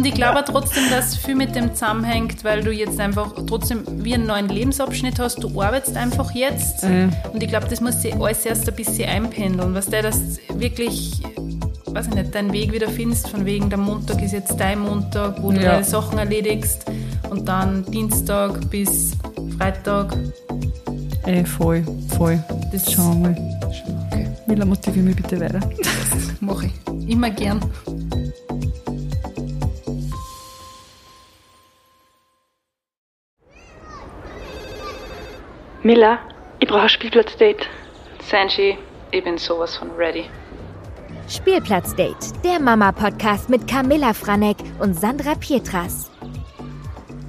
Und ich glaube trotzdem, dass viel mit dem zusammenhängt, weil du jetzt einfach trotzdem wie einen neuen Lebensabschnitt hast. Du arbeitest einfach jetzt. Mhm. Und ich glaube, das muss sich alles erst ein bisschen einpendeln. Was der das wirklich, weiß ich nicht, deinen Weg wieder findest, von wegen der Montag ist jetzt dein Montag, wo du Ja. deine Sachen erledigst. Und dann Dienstag bis Freitag. Ey, voll, voll. Das Schauen wir mal. Okay, Mila, motivier mich bitte weiter. mache ich. Immer gern. Miller, ich brauche ein Spielplatzdate. Sanji, ich bin sowas von ready. Spielplatzdate, der Mama-Podcast mit Camilla Franek und Sandra Pietras.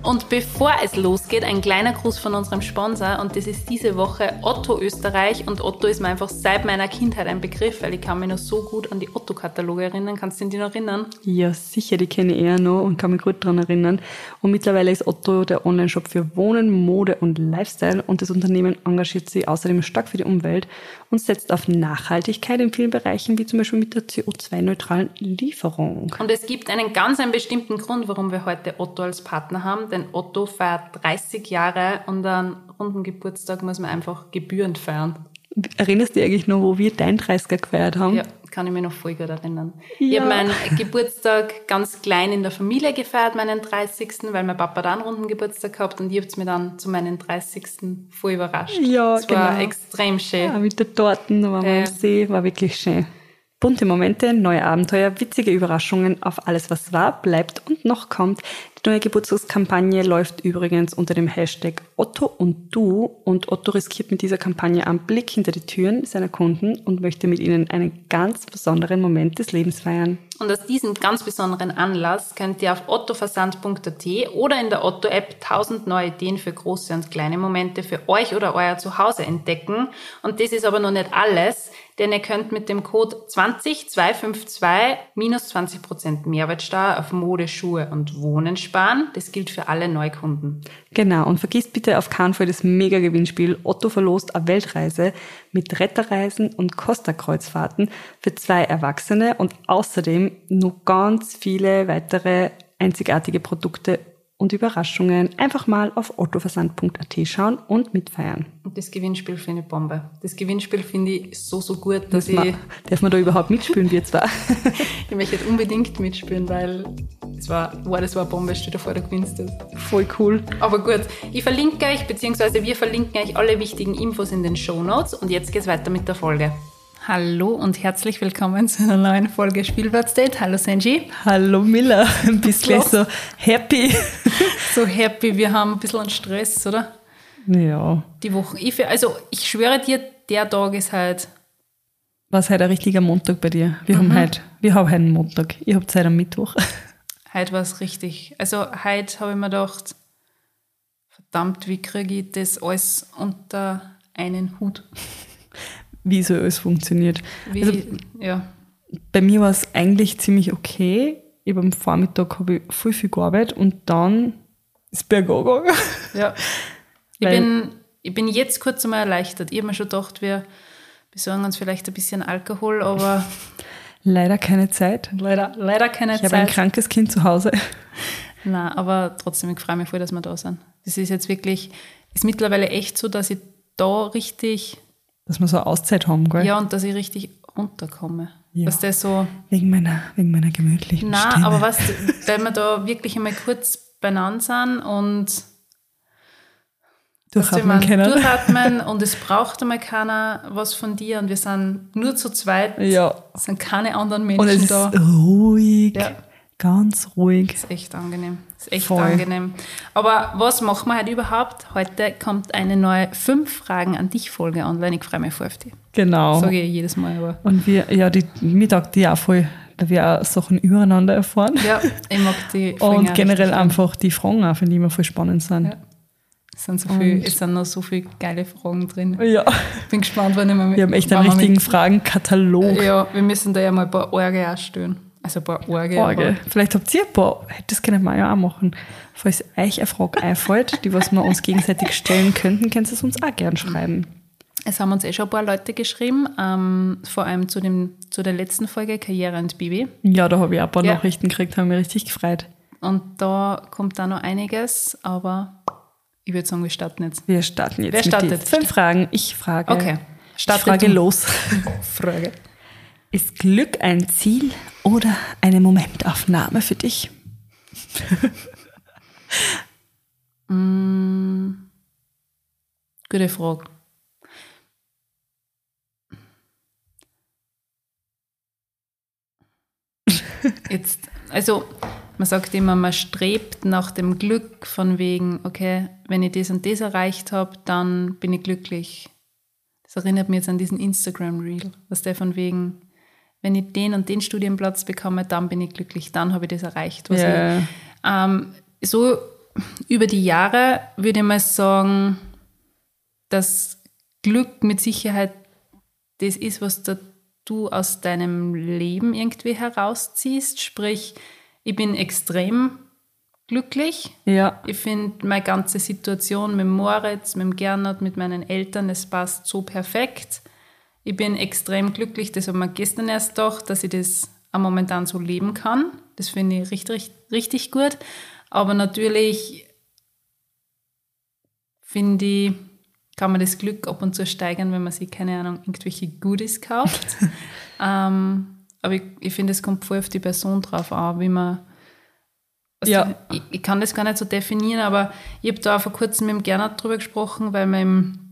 Und bevor es losgeht, ein kleiner Gruß von unserem Sponsor und das ist diese Woche Otto Österreich und Otto ist mir einfach seit meiner Kindheit ein Begriff, weil ich kann mich noch so gut an die Otto-Kataloge erinnern. Kannst du dich noch erinnern? Ja, sicher, die kenne ich eher noch und kann mich gut daran erinnern. Und mittlerweile ist Otto der Online-Shop für Wohnen, Mode und Lifestyle und das Unternehmen engagiert sich außerdem stark für die Umwelt und setzt auf Nachhaltigkeit in vielen Bereichen, wie zum Beispiel mit der CO2-neutralen Lieferung. Und es gibt einen ganz einen bestimmten Grund, warum wir heute Otto als Partner haben, denn Otto feiert 30 Jahre und einen runden Geburtstag muss man einfach gebührend feiern. Erinnerst du dich eigentlich noch, wo wir dein 30er gefeiert haben? Ja, kann ich mich noch voll gut erinnern. Ich Ja. habe meinen Geburtstag ganz klein in der Familie gefeiert, meinen 30., weil mein Papa da einen runden Geburtstag gehabt und ihr habt mir dann zu meinen 30. voll überrascht. Ja, das war genau. extrem schön. Ja, mit der Torten, da waren wir am See, war wirklich schön. Bunte Momente, neue Abenteuer, witzige Überraschungen auf alles, was war, bleibt und noch kommt. Die neue Geburtstagskampagne läuft übrigens unter dem Hashtag Otto und du und Otto riskiert mit dieser Kampagne einen Blick hinter die Türen seiner Kunden und möchte mit ihnen einen ganz besonderen Moment des Lebens feiern. Und aus diesem ganz besonderen Anlass könnt ihr auf ottoversand.at oder in der Otto-App tausend neue Ideen für große und kleine Momente für euch oder euer Zuhause entdecken. Und das ist aber noch nicht alles, denn ihr könnt mit dem Code 20252 minus 20% Mehrwertsteuer auf Mode, Schuhe und Wohnen sparen. Das gilt für alle Neukunden. Genau, und vergisst bitte auf keinen Fall das Mega-Gewinnspiel. Otto verlost eine Weltreise mit Retterreisen und Costa-Kreuzfahrten für zwei Erwachsene und außerdem noch ganz viele weitere einzigartige Produkte und Überraschungen. Einfach mal auf ottoversand.at schauen und mitfeiern. Und das Gewinnspiel finde ich Bombe. Das Gewinnspiel finde ich so, so gut, dass ich, Ma- Darf man da überhaupt mitspielen, wir zwar? ich möchte unbedingt mitspielen, weil es war, wow, das war eine Bombe, stell dir vor, du gewinnst das. Voll cool. Aber gut, ich verlinke euch, beziehungsweise wir verlinken euch alle wichtigen Infos in den Show Notes und jetzt geht's weiter mit der Folge. Hallo und herzlich willkommen zu einer neuen Folge Spielplatzdate. Hallo Senji. Hallo Miller, bist gleich so happy. So happy, wir haben ein bisschen Stress, oder? Ja, Die Woche. Ich, also ich schwöre dir, der Tag ist halt, war heute ein richtiger Montag bei dir? Wir haben heute, wir haben heute einen Montag. Ihr habt Zeit am Mittwoch. heute war es richtig. Also heute habe ich mir gedacht, verdammt, wie kriege ich das alles unter einen Hut? Wie so alles funktioniert. Wie, Also, ja. bei mir war es eigentlich ziemlich okay. Ich hab am Vormittag habe ich voll viel gearbeitet und dann ist bergab gegangen. Ja. Ich bin, ich bin jetzt kurz einmal erleichtert. Ich habe mir schon gedacht, wir besorgen uns vielleicht ein bisschen Alkohol, aber Leider keine Zeit. leider, leider keine Ich habe ein Zeit. krankes Kind zu Hause. Nein, aber trotzdem, ich freue mich voll, dass wir da sind. Das ist jetzt wirklich, ist mittlerweile echt so, dass ich da richtig, Dass wir so eine Auszeit haben, gell? ja, und dass ich richtig runterkomme. Ja. Dass das so, Wegen meiner, wegen meiner gemütlichen na, Stimme. aber was, weil wir da wirklich einmal kurz beieinander sind und Durchatmen können. Durchatmen und es braucht einmal keiner was von dir und wir sind nur zu zweit. Ja. Es sind keine anderen Und Menschen es ist da. ruhig. Ja. Ganz ruhig. ist echt angenehm. ist echt Voll. angenehm. Aber was machen wir heute überhaupt? Heute kommt eine neue fünf Fragen an dich Folge online. Ich freue mich voll auf die. Genau. Sage ich jedes Mal, aber. Und wir, ja, die Mittag, die auch voll, da wir auch Sachen übereinander erfahren. Ja, ich mag die Und generell einfach die Fragen auch, finde ich immer voll spannend sind. Ja. Es sind, so viel, es sind noch so viele geile Fragen drin. Ja. Bin gespannt, wann ich mal mit. Wir haben echt einen richtigen Fragenkatalog. Ja, wir müssen da ja mal ein paar Orge auch stellen. Also ein paar Orge. Frage. Vielleicht habt ihr ein paar, das können wir ja auch machen. Falls euch eine Frage einfällt, die was wir uns gegenseitig stellen könnten, könnt ihr es uns auch gern schreiben. Es haben uns eh schon ein paar Leute geschrieben, ähm, vor allem zu, dem, zu der letzten Folge Karriere und Bibi. Ja, da habe ich auch ein paar Ja. Nachrichten gekriegt, haben mich richtig gefreut. und da kommt da noch einiges, aber ich würde sagen, wir starten jetzt. Wir starten jetzt Wer startet? fünf Fragen. Ich frage. Okay. Ich Starte frage du. los. Frage. Ist Glück ein Ziel oder eine Momentaufnahme für dich? Gute Frage. Jetzt, also man sagt immer, man strebt nach dem Glück von wegen, okay, wenn ich das und das erreicht habe, dann bin ich glücklich. Das erinnert mich jetzt an diesen Instagram-Reel, was der von wegen, wenn ich den und den Studienplatz bekomme, dann bin ich glücklich, dann habe ich das erreicht, Ja. ich ähm, so über die Jahre würde ich mal sagen, dass Glück mit Sicherheit das ist, was da du aus deinem Leben irgendwie herausziehst. Sprich, ich bin extrem glücklich. Ja. Ich finde meine ganze Situation mit Moritz, mit Gernot, mit meinen Eltern, es passt so perfekt. Ich bin extrem glücklich, das hat mir gestern erst gedacht, dass ich das auch momentan so leben kann. Das finde ich richtig, richtig, gut. Aber natürlich finde ich, kann man das Glück ab und zu steigern, wenn man sich, keine Ahnung, irgendwelche Goodies kauft. ähm, aber ich, ich finde, es kommt voll auf die Person drauf an, wie man. Also Ja. ich, ich kann das gar nicht so definieren, aber ich habe da vor kurzem mit dem Gernot drüber gesprochen, weil wir im,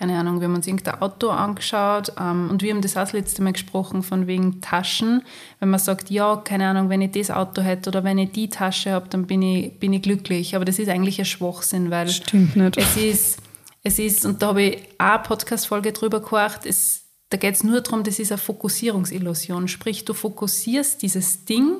keine Ahnung, wir haben uns irgendein Auto angeschaut ähm, und wir haben das auch das letzte Mal gesprochen von wegen Taschen. Wenn man sagt, ja, keine Ahnung, wenn ich das Auto hätte oder wenn ich die Tasche habe, dann bin ich, bin ich glücklich. Aber das ist eigentlich ein Schwachsinn, weil Stimmt nicht. es ist, es ist, und da habe ich auch eine Podcast-Folge drüber gehört, es, da geht es nur darum, das ist eine Fokussierungsillusion. Sprich, du fokussierst dieses Ding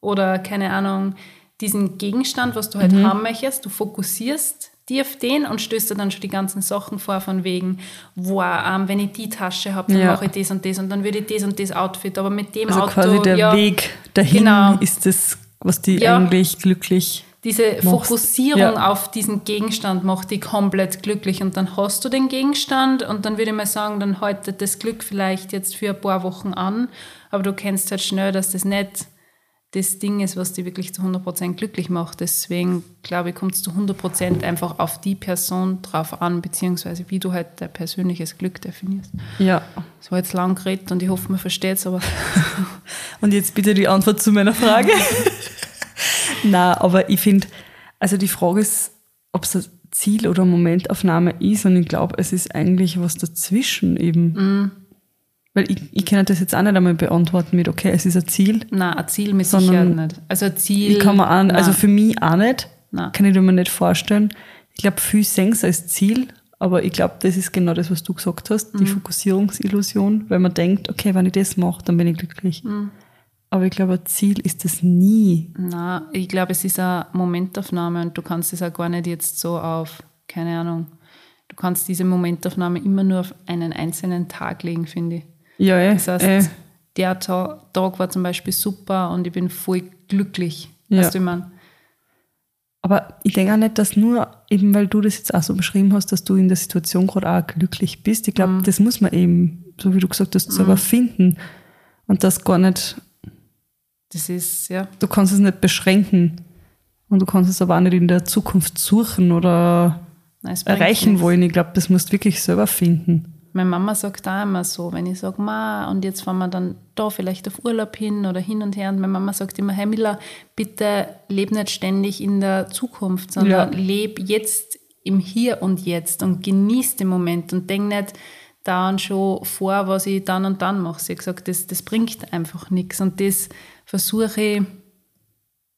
oder, keine Ahnung, diesen Gegenstand, was du halt haben möchtest, du fokussierst die auf den und stößt dir dann schon die ganzen Sachen vor, von wegen, wow, ähm, wenn ich die Tasche habe, dann Ja. mache ich das und das und dann würde ich das und das Outfit, aber mit dem Also Auto, quasi der ja, Weg dahin Genau. ist das, was die Ja. eigentlich glücklich. diese machst. Fokussierung Ja. auf diesen Gegenstand macht dich komplett glücklich und dann hast du den Gegenstand und dann würde ich mal sagen, dann haltet das Glück vielleicht jetzt für ein paar Wochen an, aber du kennst halt schnell, dass das nicht das Ding ist, was dich wirklich zu 100% glücklich macht. Deswegen glaube ich, kommt es zu 100% einfach auf die Person drauf an, beziehungsweise wie du halt dein persönliches Glück definierst. Ja. Das war jetzt lang geredet und ich hoffe, man versteht es, aber Und jetzt bitte die Antwort zu meiner Frage. Na, aber ich finde, also die Frage ist, ob es Ziel oder Momentaufnahme ist und ich glaube, es ist eigentlich was dazwischen eben. Mhm. Weil ich, ich kann das jetzt auch nicht einmal beantworten mit, okay, es ist ein Ziel. nein, ein Ziel mit Sicherheit nicht. Also ein Ziel... Ich kann mir auch, nein. also für mich auch nicht. Nein. Kann ich mir nicht vorstellen. Ich glaube, viel sehen als Ziel, aber ich glaube, das ist genau das, was du gesagt hast, Mhm. die Fokussierungsillusion, weil man denkt, okay, wenn ich das mache, dann bin ich glücklich. Mhm. Aber ich glaube, ein Ziel ist das nie. Na, ich glaube, es ist eine Momentaufnahme und du kannst es auch gar nicht jetzt so auf, keine Ahnung, du kannst diese Momentaufnahme immer nur auf einen einzelnen Tag legen, finde ich. Ja, eh, Das heißt, eh. der Ta- Tag war zum Beispiel super und ich bin voll glücklich. Ja. Weißt du, ich mein? Aber ich denke auch nicht, dass nur, eben weil du das jetzt auch so beschrieben hast, dass du in der Situation gerade auch glücklich bist. Ich Mhm. glaube, das muss man eben, so wie du gesagt hast, selber finden. Und das gar nicht, Das ist, ja, du kannst es nicht beschränken. Und du kannst es aber auch nicht in der Zukunft suchen oder nein, erreichen wollen. Ich glaube, das musst du wirklich selber finden. Meine Mama sagt auch immer so, wenn ich sage, Ma, und jetzt fahren wir dann da vielleicht auf Urlaub hin oder hin und her. Und meine Mama sagt immer, hey Miller, bitte leb nicht ständig in der Zukunft, sondern Ja. leb jetzt im Hier und Jetzt und genieß den Moment und denk nicht dann schon vor, was ich dann und dann mache. Sie hat gesagt, das, das bringt einfach nichts. Und das versuche ich,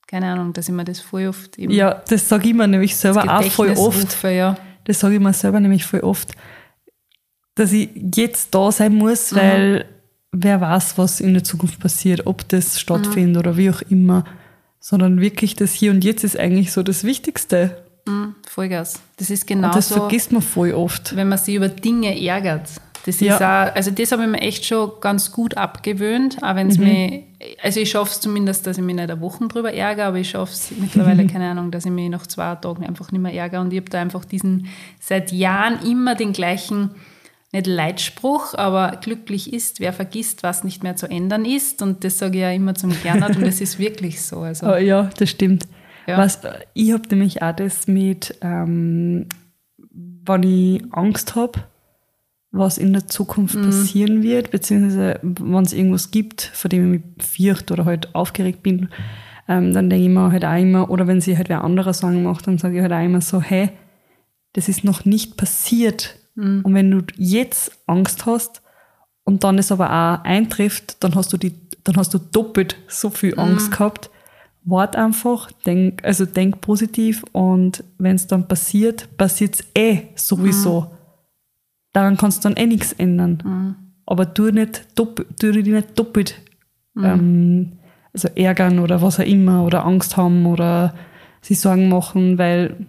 keine Ahnung, dass ich mir das voll oft Ja, das sage ich mir nämlich selber auch voll oft. rufe, ja. Das sage ich mir selber nämlich voll oft, dass ich jetzt da sein muss, Mhm. weil wer weiß, was in der Zukunft passiert, ob das stattfindet oder wie auch immer. Sondern wirklich das Hier und Jetzt ist eigentlich so das Wichtigste. Mhm, Vollgas. Das ist Und das vergisst man voll oft. wenn man sich über Dinge ärgert. Das Ja. ist auch, also das habe ich mir echt schon ganz gut abgewöhnt, auch wenn es Mhm. mir, also ich schaffe es zumindest, dass ich mich nicht eine Woche drüber ärgere, aber ich schaffe es mittlerweile, keine Ahnung, dass ich mich nach zwei Tagen einfach nicht mehr ärgere und ich habe da einfach diesen, seit Jahren immer den gleichen nicht Leitspruch, aber glücklich ist, wer vergisst, was nicht mehr zu ändern ist. Und das sage ich ja immer zum Gernot und das ist wirklich so. Also, Oh, ja, das stimmt. Ja. Was, ich habe nämlich auch das mit, ähm, wenn ich Angst habe, was in der Zukunft passieren wird, beziehungsweise wenn es irgendwas gibt, vor dem ich mich fürchte oder halt aufgeregt bin, ähm, dann denke ich mir halt auch immer, oder wenn sie halt wer anderer Sorgen macht, dann sage ich halt auch immer so, hey, das ist noch nicht passiert. Und wenn du jetzt Angst hast und dann es aber auch eintrifft, dann hast du die, dann hast du doppelt so viel Angst gehabt. Wart einfach, denk, also denk positiv und wenn es dann passiert, passiert es eh sowieso. Daran kannst du dann eh nichts ändern. Aber tu nicht doppelt, tu dich nicht doppelt ähm, also ärgern oder was auch immer oder Angst haben oder sich Sorgen machen, weil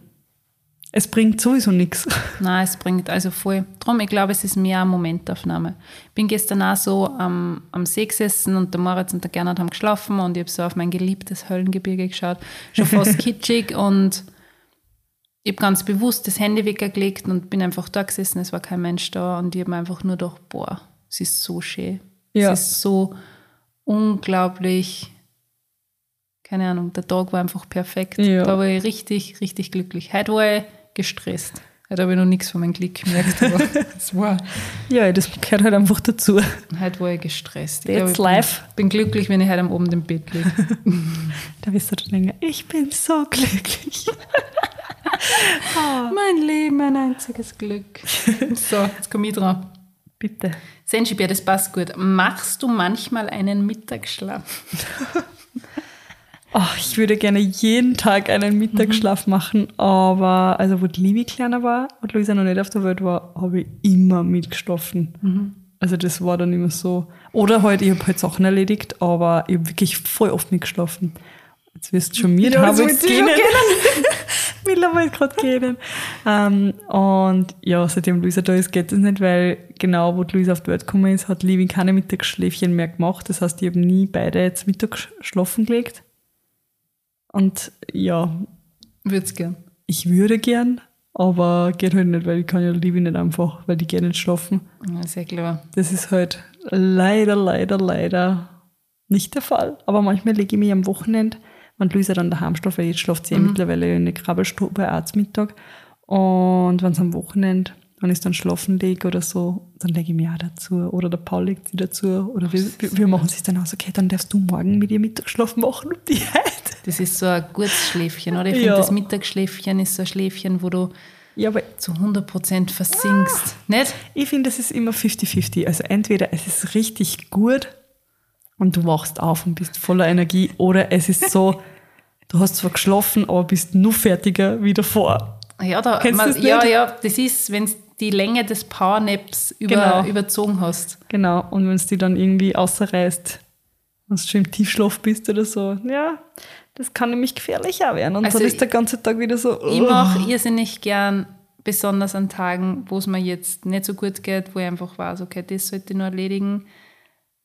es bringt sowieso nichts. Nein, es bringt also voll. Drum, ich glaube, es ist mehr eine Momentaufnahme. Ich bin gestern auch so am, am See gesessen und der Moritz und der Gernot haben geschlafen und ich habe so auf mein geliebtes Höllengebirge geschaut. Schon fast kitschig und ich habe ganz bewusst das Handy weggelegt und bin einfach da gesessen. Es war kein Mensch da und ich habe mir einfach nur gedacht, boah, es ist so schön. Ja. Es ist so unglaublich, keine Ahnung, der Tag war einfach perfekt. Ja. Da war ich richtig, richtig glücklich. Heute war ich gestresst. Heute habe ich noch nichts von meinem Glück gemerkt, aber es war, Ja, das gehört halt einfach dazu. heute war ich gestresst. Ich That's glaube, ich life. Bin, bin glücklich, wenn ich heute am Abend im Bett liege. Da wirst du dann denken, ich bin so glücklich. mein Leben, mein einziges Glück. So, jetzt komme ich dran. Bitte. Senschibär, das passt gut. Machst du manchmal einen Mittagsschlaf? Oh, ich würde gerne jeden Tag einen Mittagsschlaf machen, aber also wo die Livi kleiner war und Luisa noch nicht auf der Welt war, habe ich immer mitgeschlafen. Also das war dann immer so. Oder halt, ich habe halt Sachen erledigt, aber ich habe wirklich voll oft mitgeschlafen. Jetzt wirst du schon mit, das habe ich gehen. Mittlerweile gerade gehen. Ähm, und ja, seitdem Luisa da ist, geht es nicht, weil genau, wo die Luisa auf die Welt gekommen ist, hat Livi keine Mittagsschläfchen mehr gemacht. Das heißt, ich habe nie beide jetzt Mittag schlafen gelegt. Und ja, Würd's gern. ich würde gern, aber geht halt nicht, weil ich kann ja Livi nicht einfach, weil die geht nicht schlafen. Ja, sehr klar. Das ist halt leider, leider, leider nicht der Fall. Aber manchmal lege ich mich am Wochenende, wenn Luisa dann daheim schläft, weil jetzt schläft sie ja mittlerweile in der Krabbelstube auch zum Mittag. Und wenn es am Wochenende, wenn ich dann schlafen lege oder so, dann lege ich mich auch dazu. Oder der Paul legt sie dazu. Oder wir, wir, machen es dann aus, okay, dann darfst du morgen mit ihr Mittagsschlaf machen und die heute. Das ist so ein gutes Schläfchen, oder? Ich finde, Ja. das Mittagsschläfchen ist so ein Schläfchen, wo du Ja, aber zu 100% versinkst. Nicht? Ich finde, es ist immer 50-50. Also entweder es ist richtig gut und du wachst auf und bist voller Energie oder es ist so, du hast zwar geschlafen, aber bist nur fertiger wie davor. Ja, da, man, ja, ja, das ist, wenn die Länge des Powernaps über, Genau. überzogen hast. Genau. Und wenn es die dann irgendwie außerreißt, wenn du schon im Tiefschlaf bist oder so, ja, das kann nämlich gefährlich auch werden. Und Also dann ist der ganze Tag wieder so, Ich oh. mache irrsinnig gern, besonders an Tagen, wo es mir jetzt nicht so gut geht, wo ich einfach weiß, okay, das sollte ich noch erledigen,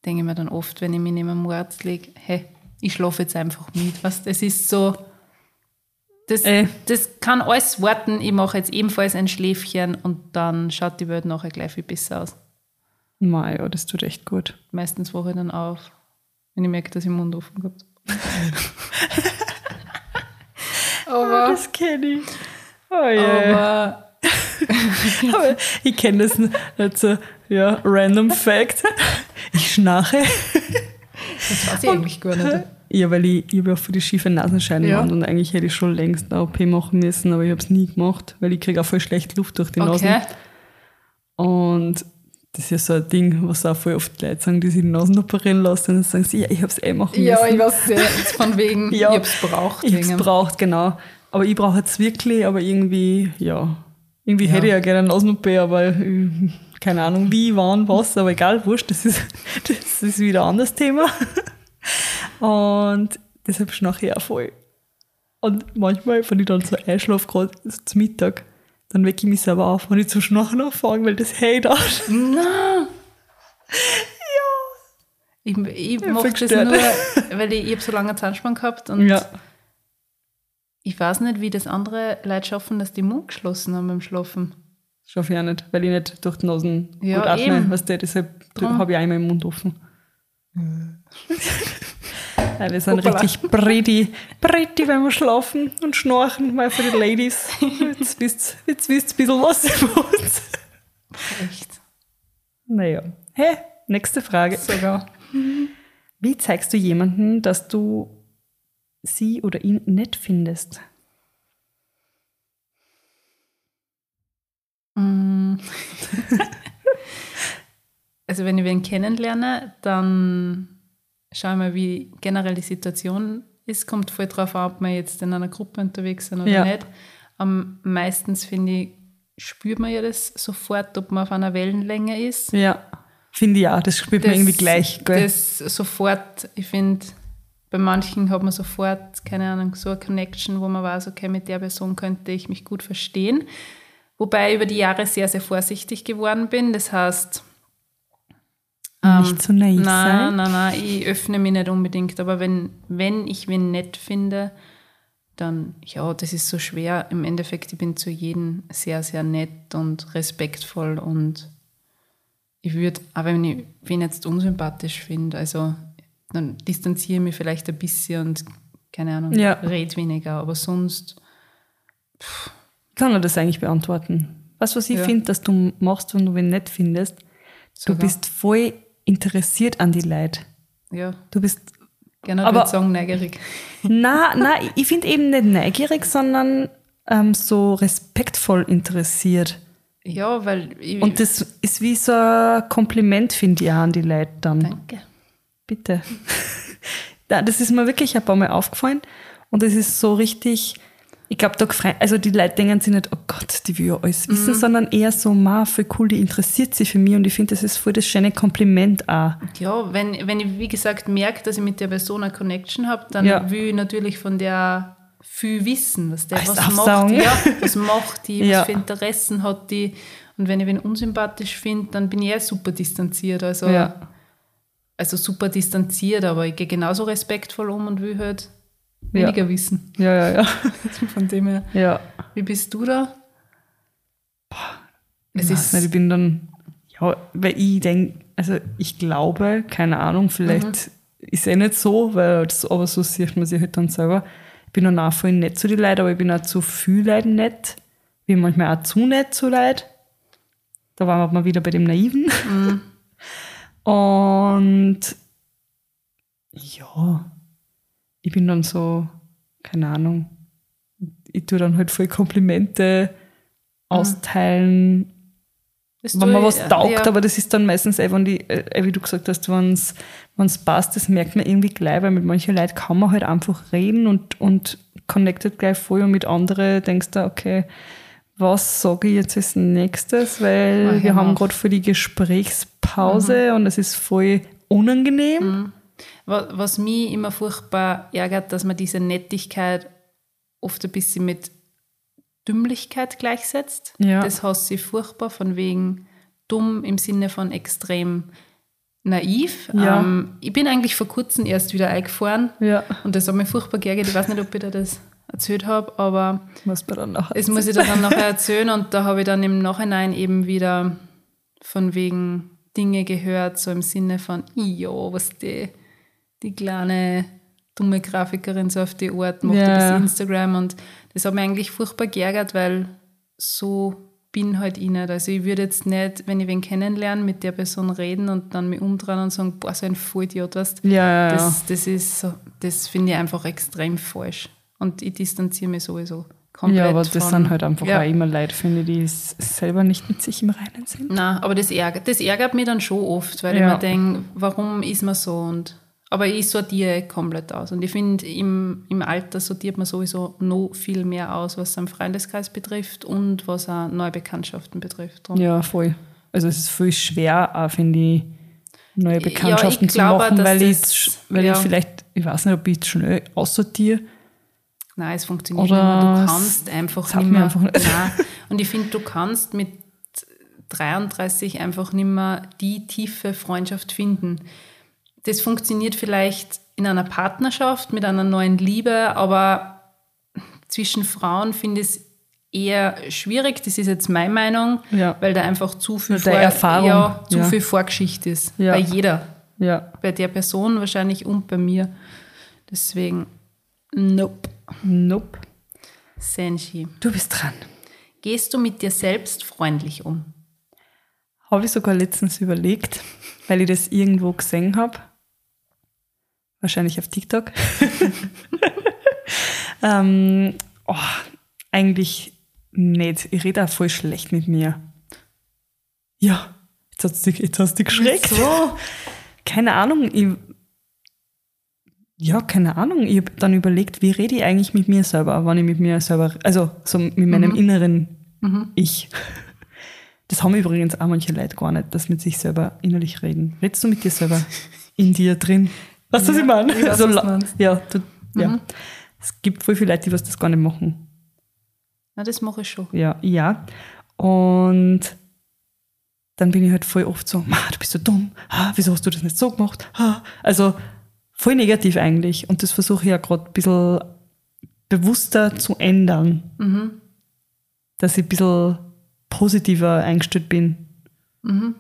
denke ich mir dann oft, wenn ich mich neben dem Arzt lege, hey, ich schlafe jetzt einfach mit. Was, das ist so, das, Äh. das kann alles warten. Ich mache jetzt ebenfalls ein Schläfchen und dann schaut die Welt nachher gleich viel besser aus. Mei, ja, das tut echt gut. Meistens wache ich dann auf, wenn ich merke, dass ich den Mund offen gehabt habe. aber, Das kenne ich. Oh yeah. aber Aber ich kenne das nicht so, ja, random Fact. Ich schnarche. das weiß ich eigentlich gar nicht. Ja, weil ich, ich habe ja für die schiefe Nasenscheidenwand Ja. und eigentlich hätte ich schon längst eine OP machen müssen, aber ich habe es nie gemacht, weil ich kriege auch voll schlecht Luft durch die Nase. Okay. Und das ist ja so ein Ding, was auch voll oft Leute sagen, die sich die Nasen operieren lassen und dann sagen sie, ja, ich habe es eh machen müssen. Ja, ich weiß. Jetzt von wegen, Ja. ich hab's braucht. Ich hab's wegen- braucht, genau. Aber ich brauche es wirklich, aber irgendwie, ja. Irgendwie Ja. hätte ich ja gerne eine Nasen-OP, aber keine Ahnung wie, wann, was, aber egal, wurscht, das ist, das ist wieder ein anderes Thema. Und deshalb schnarche ich auch voll. Und manchmal, wenn ich dann so einschlafe, gerade zum Mittag, dann wecke ich mich selber auf, wenn ich zum Schnarchen anfange, weil das hey da. Ich, ich Ja, mache das nur, weil ich, ich habe so lange Zahnspann gehabt und Ja. ich weiß nicht, wie das andere Leute schaffen, dass die Mund geschlossen haben beim Schlafen. Schaffe ich auch nicht, weil ich nicht durch die Nasen Ja, gut atme. Weißt du, deshalb habe ich auch immer den Mund offen. ja, wir sind Hoppala. richtig pretty, pretty, wenn wir schlafen und schnarchen, weil für die Ladies. Jetzt wisst ihr jetzt wisst ein bisschen was über uns. Echt. Naja. Hey, nächste Frage. Sogar. Wie zeigst du jemanden, dass du sie oder ihn nett findest? Mm. also wenn ich wen kennenlerne, dann schaue ich mal, wie generell die Situation ist. Kommt voll drauf an, ob wir jetzt in einer Gruppe unterwegs sind oder Ja. nicht. Am meistens, finde ich, spürt man ja das sofort, ob man auf einer Wellenlänge ist. Ja, finde ich auch. Das spürt man irgendwie gleich. Gell? Das sofort, ich finde, bei manchen hat man sofort, keine Ahnung, so eine Connection, wo man weiß, okay, mit der Person könnte ich mich gut verstehen. Wobei ich über die Jahre sehr, sehr vorsichtig geworden bin. Das heißt, Nicht so naiv nein, sein. nein, nein, ich öffne mich nicht unbedingt. Aber wenn, wenn ich wen nett finde, dann, ja, das ist so schwer. Im Endeffekt, ich bin zu jedem sehr, sehr nett und respektvoll und ich würde, aber wenn ich wen jetzt unsympathisch finde, also dann distanziere ich mich vielleicht ein bisschen und keine Ahnung, Ja. red weniger, aber sonst, kann er das eigentlich beantworten? Du, was ich Ja. finde, dass du machst, wenn du wen nett findest? Du Sogar. bist voll interessiert an die Leute. ja, Du bist, gerne Aber- würde ich sagen, neugierig. na, na, ich finde eben nicht neugierig, sondern ähm, so respektvoll interessiert. Ja, weil ich, Und das ist wie so ein Kompliment, finde ich, auch an die Leute dann. danke. Bitte. Das ist mir wirklich ein paar Mal aufgefallen. Und es ist so richtig, ich glaube, da also die Leute denken sich nicht, oh Gott, die will ja alles Mhm. wissen, sondern eher so, ma, voll cool, die interessiert sich für mich und ich finde, das ist voll das schöne Kompliment auch. Ja, wenn, wenn ich, wie gesagt, merke, dass ich mit der Person eine Connection habe, dann Ja. will ich natürlich von der viel wissen, was der was macht, ja, was macht die, Ja. was für Interessen hat die. Und wenn ich wen unsympathisch finde, dann bin ich eher super distanziert. Also, Ja. also super distanziert, aber ich gehe genauso respektvoll um und will halt Ja. weniger wissen. Ja, ja, ja. Von dem her, ja. wie bist du da? Es ist, nicht, ich bin dann, ja, weil ich denke, also ich glaube, keine Ahnung, vielleicht Mhm. ist eh nicht so, weil das, aber so sieht man sich halt dann selber. Ich bin dann auch voll nett zu den Leuten, aber ich bin auch zu viel Leuten nett. Ich bin manchmal auch zu nett zu Leuten. Da waren wir wieder bei dem Naiven. Mhm. Und ja, ich bin dann so, keine Ahnung, ich tue dann halt voll Komplimente austeilen, das wenn man was taugt, ja. aber das ist dann meistens eh, wenn die, äh, wie du gesagt hast, wenn es passt, das merkt man irgendwie gleich, weil mit manchen Leuten kann man halt einfach reden und, und connected gleich voll und mit anderen denkst du, okay, was sage ich jetzt als nächstes, weil wir haben gerade voll die Gesprächspause und es ist voll unangenehm. Wa- Was mich immer furchtbar ärgert, dass man diese Nettigkeit oft ein bisschen mit Dümmlichkeit gleichsetzt. Ja. Das hasse ich furchtbar, von wegen dumm im Sinne von extrem naiv. Ja. Ähm, ich bin eigentlich vor kurzem erst wieder eingefahren Ja, und das hat mich furchtbar geärgert. Ich weiß nicht, ob ich dir das erzählt habe, aber muss man dann das muss ich dir dann nachher erzählen und da habe ich dann im Nachhinein eben wieder von wegen Dinge gehört, so im Sinne von, ja, was die, die kleine dumme Grafikerin so auf die Art macht, Ja, ein bisschen. Instagram und das hat mich eigentlich furchtbar geärgert, weil so bin halt ich nicht. Also ich würde jetzt nicht, wenn ich wen kennenlerne, mit der Person reden und dann mich umdrehen und sagen, boah, so ein Vollidiot, weißt ja, ja, das, das ist so, das finde ich einfach extrem falsch. Und ich distanziere mich sowieso komplett. ja, aber das von, sind halt einfach ja. auch immer Leute, finde ich, die selber nicht mit sich im Reinen sind. Nein, aber das ärgert, das ärgert mich dann schon oft, weil Ja. ich mir denke, warum ist man so? Und, aber ich sortiere komplett aus. Und ich finde, im, im Alter sortiert man sowieso noch viel mehr aus, was am Freundeskreis betrifft und was auch neue Bekanntschaften betrifft. Drum. Ja, voll. Also es ist viel schwer, auch, finde ich, neue Bekanntschaften zu glaube, machen, dass weil, ich, weil ja. ich vielleicht, ich weiß nicht, ob ich schnell aussortiere. Nein, es funktioniert Oder nicht mehr. Du kannst einfach nicht mehr. einfach nicht. Und ich finde, du kannst mit 33 einfach nicht mehr die tiefe Freundschaft finden. Das funktioniert vielleicht in einer Partnerschaft mit einer neuen Liebe, aber zwischen Frauen finde ich es eher schwierig. Das ist jetzt meine Meinung, Ja. weil da einfach zu viel, Erfahrung, ja, zu ja. viel Vorgeschichte ist. Bei jeder. Bei der Person wahrscheinlich und bei mir. Deswegen, nope. Nope. Senshi. Du bist dran. Gehst du mit dir selbst freundlich um? Habe ich sogar letztens überlegt, weil ich das irgendwo gesehen habe. Wahrscheinlich auf TikTok. ähm, oh, eigentlich nicht. Ich rede auch voll schlecht mit mir. Ja, jetzt hast du, jetzt hast du dich geschreckt. So. Keine Ahnung. Ich, ja, keine Ahnung. Ich habe dann überlegt, wie rede ich eigentlich mit mir selber, wenn ich mit mir selber, also so mit meinem inneren Ich. Das haben übrigens auch manche Leute gar nicht, dass mit sich selber innerlich reden. Redest du mit dir selber in dir drin? Weißt du, was ich meine? ich weiß, so, was ja, du, ja. Es gibt voll viele Leute, die was das gar nicht machen. Na, das mache ich schon. Ja, ja. Und dann bin ich halt voll oft so, "Ma, du bist so dumm, ah, wieso hast du das nicht so gemacht? Ah. Also voll negativ eigentlich. Und das versuche ich ja gerade ein bisschen bewusster zu ändern. Mhm. Dass ich ein bisschen positiver eingestellt bin. Mhm.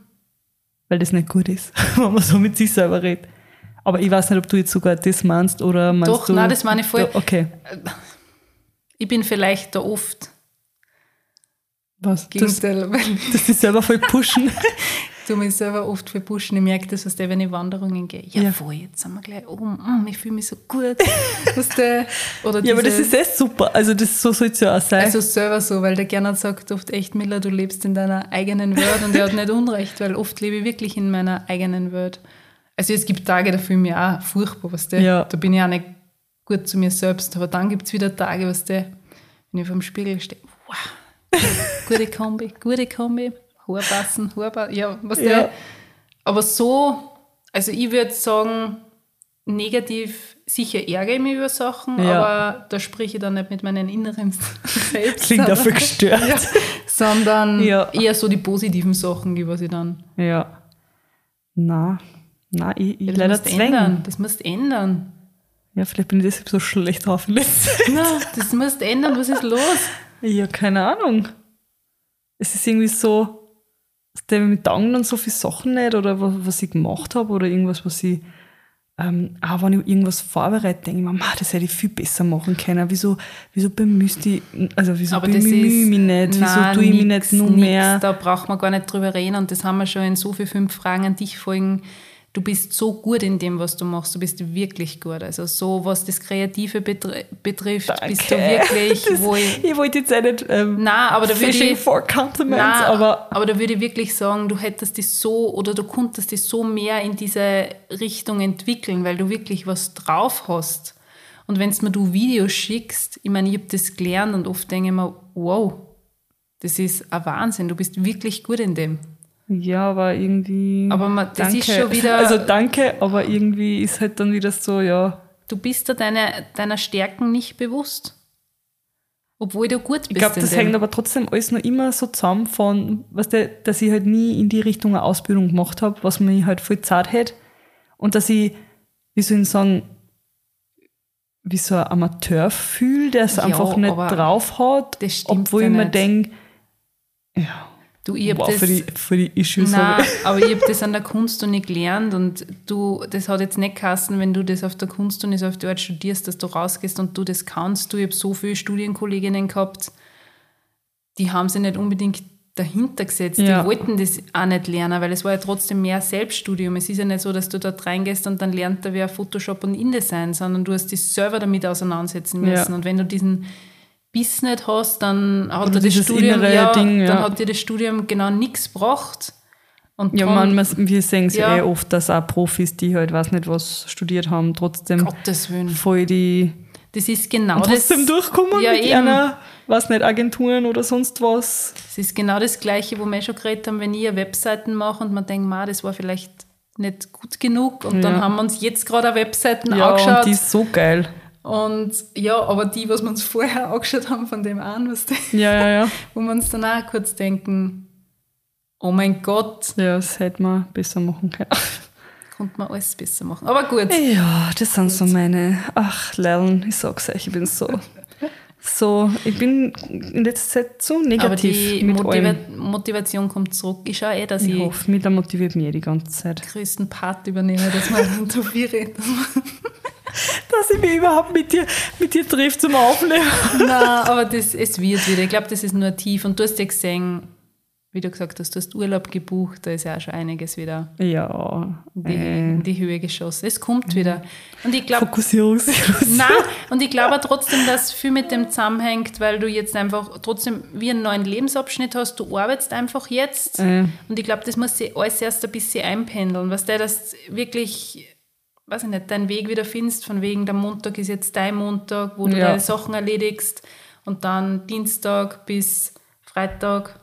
Weil das nicht gut ist, wenn man so mit sich selber redet. Aber ich weiß nicht, ob du jetzt sogar das meinst oder meinst Doch, du... nein, das meine ich voll. Okay. Ich bin vielleicht da oft Was? Das, Gegenteil, weil dass die selber voll pushen. tu mich selber oft verpushen. Ich merke das, was der, wenn ich Wanderungen gehe. Ja, Ja. voll, jetzt sind wir gleich oben. Mm, ich fühle mich so gut. was der, oder ja, aber das ist echt super. Also das, so soll es ja auch sein. Also selber so, weil der Gernot sagt oft echt, Miller, du lebst in deiner eigenen Welt und er hat nicht Unrecht, weil oft lebe ich wirklich in meiner eigenen Welt. Also es gibt Tage, da fühle ich mich auch furchtbar, was der, Ja. da bin ich auch nicht gut zu mir selbst, aber dann gibt es wieder Tage, was der, wenn ich vor dem Spiegel stehe, wow, gute Kombi, gute Kombi, Haar passen, Haar passen, ja, was der, Ja. aber so, also ich würde sagen, negativ, sicher ärgere ich mich über Sachen, Ja. aber da spreche ich dann nicht mit meinen inneren Selbst. Klingt sondern- dafür gestört. ja, sondern Ja. eher so die positiven Sachen, die was ich dann. Ja. Na, na, ich, ich Das leider musst ändern. zwängen. Das musst ändern. Ja, vielleicht bin ich deshalb so schlecht Zeit. Na, das musst ändern. Was ist los? Ja, keine Ahnung. Es ist irgendwie so, dass der mit taugen dann so viele Sachen nicht oder was, was ich gemacht habe oder irgendwas, was ich, ähm, auch wenn ich irgendwas vorbereite, denke ich mir, "Ma, das hätte ich viel besser machen können. Wieso, wieso bemühst ich, also wieso Aber bemühe ich mich nicht? Wieso Nein, tue ich mich nix, nicht nur nix. mehr? Da braucht man gar nicht drüber reden. Und das haben wir schon in so vielen fünf Fragen an dich folgen. Du bist so gut in dem, was du machst. Du bist wirklich gut. Also so, was das Kreative betr betrifft, bist du wirklich, Das- wo ich. wollte jetzt auch nicht ähm, Nein, aber da würde fishing ich. for compliments, Nein, aber aber da würde ich wirklich sagen, du hättest dich so oder du konntest dich so mehr in diese Richtung entwickeln, weil du wirklich was drauf hast. Und wenn mir du Videos schickst, ich meine, ich habe das gelernt und oft denke ich mir, wow, das ist ein Wahnsinn, du bist wirklich gut in dem. Ja, aber irgendwie. Aber man- das danke. ist schon wieder- Also danke, aber irgendwie ist halt dann wieder so, ja. Du bist dir deine, deiner Stärken nicht bewusst. Obwohl du gut bist Ich glaube, das hängt aber trotzdem alles noch immer so zusammen von, weißt du, dass ich halt nie in die Richtung eine Ausbildung gemacht habe, was mich halt voll zart hätte. Und dass ich, wie soll ich sagen, wie so ein Amateur fühle, der es Ja, einfach nicht drauf hat, das stimmt obwohl ich mir denke, ja, du, ich wow, das, für die, für die Issues. Nein, aber ich habe das an der Kunstuni gelernt und du, das hat jetzt nicht geheißen, wenn du das auf der Kunstuni so auf dort studierst, dass du rausgehst und du das kannst. Du, ich habe so viele Studienkolleginnen gehabt, die haben sich nicht unbedingt dahinter gesetzt. Ja. Die wollten das auch nicht lernen, weil es war ja trotzdem mehr Selbststudium. Es ist ja nicht so, dass du dort reingehst und dann lernt da wer Photoshop und InDesign, sondern du hast dich selber damit auseinandersetzen Ja. müssen. Und wenn du diesen Biss nicht hast, dann hat dir das Studium, ja, Ding, ja. dann hat dir das Studium genau nichts gebracht. Und Ja, man, wir sehen es Ja. eh oft, dass auch Profis, die halt, weiß nicht was, studiert haben, trotzdem Gottes Willen. voll die Das ist genau und trotzdem das. durchkommen ja, mit eben. einer, weiß nicht, Agenturen oder sonst was. Das ist genau das Gleiche, wo wir schon geredet haben, wenn ich Webseiten mache und man denkt, ma, das war vielleicht nicht gut genug. Und dann Ja. haben wir uns jetzt gerade Webseiten Ja, angeschaut. und die ist so geil. Und ja, aber die, was wir uns vorher angeschaut haben von dem an, was Ja, ja, ja. wo wir uns dann auch kurz denken, oh mein Gott, Ja, das hätte man besser machen können. konnte man alles besser machen. Aber gut, Ja, das sind so meine, ach, Lernen, ich sag's euch, ich bin so So, ich bin in letzter Zeit so negativ Aber die mit Motiva allem. Motivation kommt zurück. Ich schaue eh, dass Ich ich, hoffe, mit der motiviert mich eh die ganze Zeit. den größten Part übernehme, dass man viel redet. Dass ich mich überhaupt mit dir, mit dir trifft zum Aufnehmen. Nein, aber das, es wird wieder. Ich glaube, das ist nur tief. Und du hast ja gesehen, wie du gesagt hast, du hast Urlaub gebucht, da ist ja auch schon einiges wieder Ja. in die, Äh, in die Höhe geschossen. Es kommt wieder. Und ich glaube, Fokussierungsillusion. Nein, und ich glaube trotzdem, dass viel mit dem zusammenhängt, weil du jetzt einfach trotzdem wie einen neuen Lebensabschnitt hast. Du arbeitest einfach jetzt. Äh. Und ich glaube, das muss sich alles erst ein bisschen einpendeln. Was der das wirklich, weiß ich nicht, deinen Weg wieder findest, von wegen der Montag ist jetzt dein Montag, wo du Ja. deine Sachen erledigst. Und dann Dienstag bis Freitag.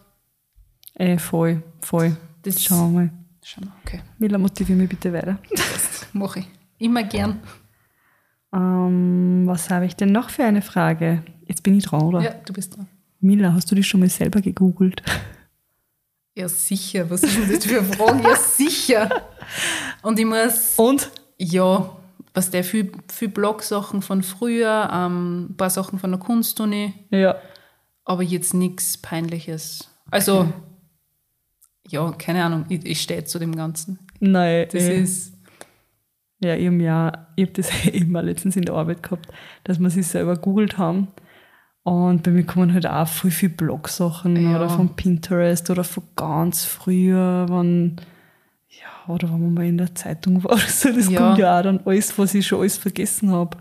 Äh, voll, voll. Das Schauen wir mal. Schon, okay, Mila, motivier mich bitte weiter. mache ich. Immer gern. Ähm, was habe ich denn noch für eine Frage? Jetzt bin ich dran, oder? Ja, du bist dran. Mila, hast du dich schon mal selber gegoogelt? Ja, sicher. Was ist denn das für eine Frage? Ja, sicher. Und ich muss, Und? Ja, was der viel, viel Blog-Sachen von früher, ähm, ein paar Sachen von der Kunstuni, Ja. aber jetzt nichts Peinliches. Also, ja, keine Ahnung, ich, ich stehe zu dem Ganzen. Nein. Das äh, ist, Ja, ich habe ja, ich hab das eben mal letztens in der Arbeit gehabt, dass wir sich selber googelt haben. Und bei mir kommen halt auch voll viel Blogsachen Ja. oder von Pinterest oder von ganz früher, wann, ja, oder wenn man mal in der Zeitung war so. Das Ja. kommt ja auch dann alles, was ich schon alles vergessen habe.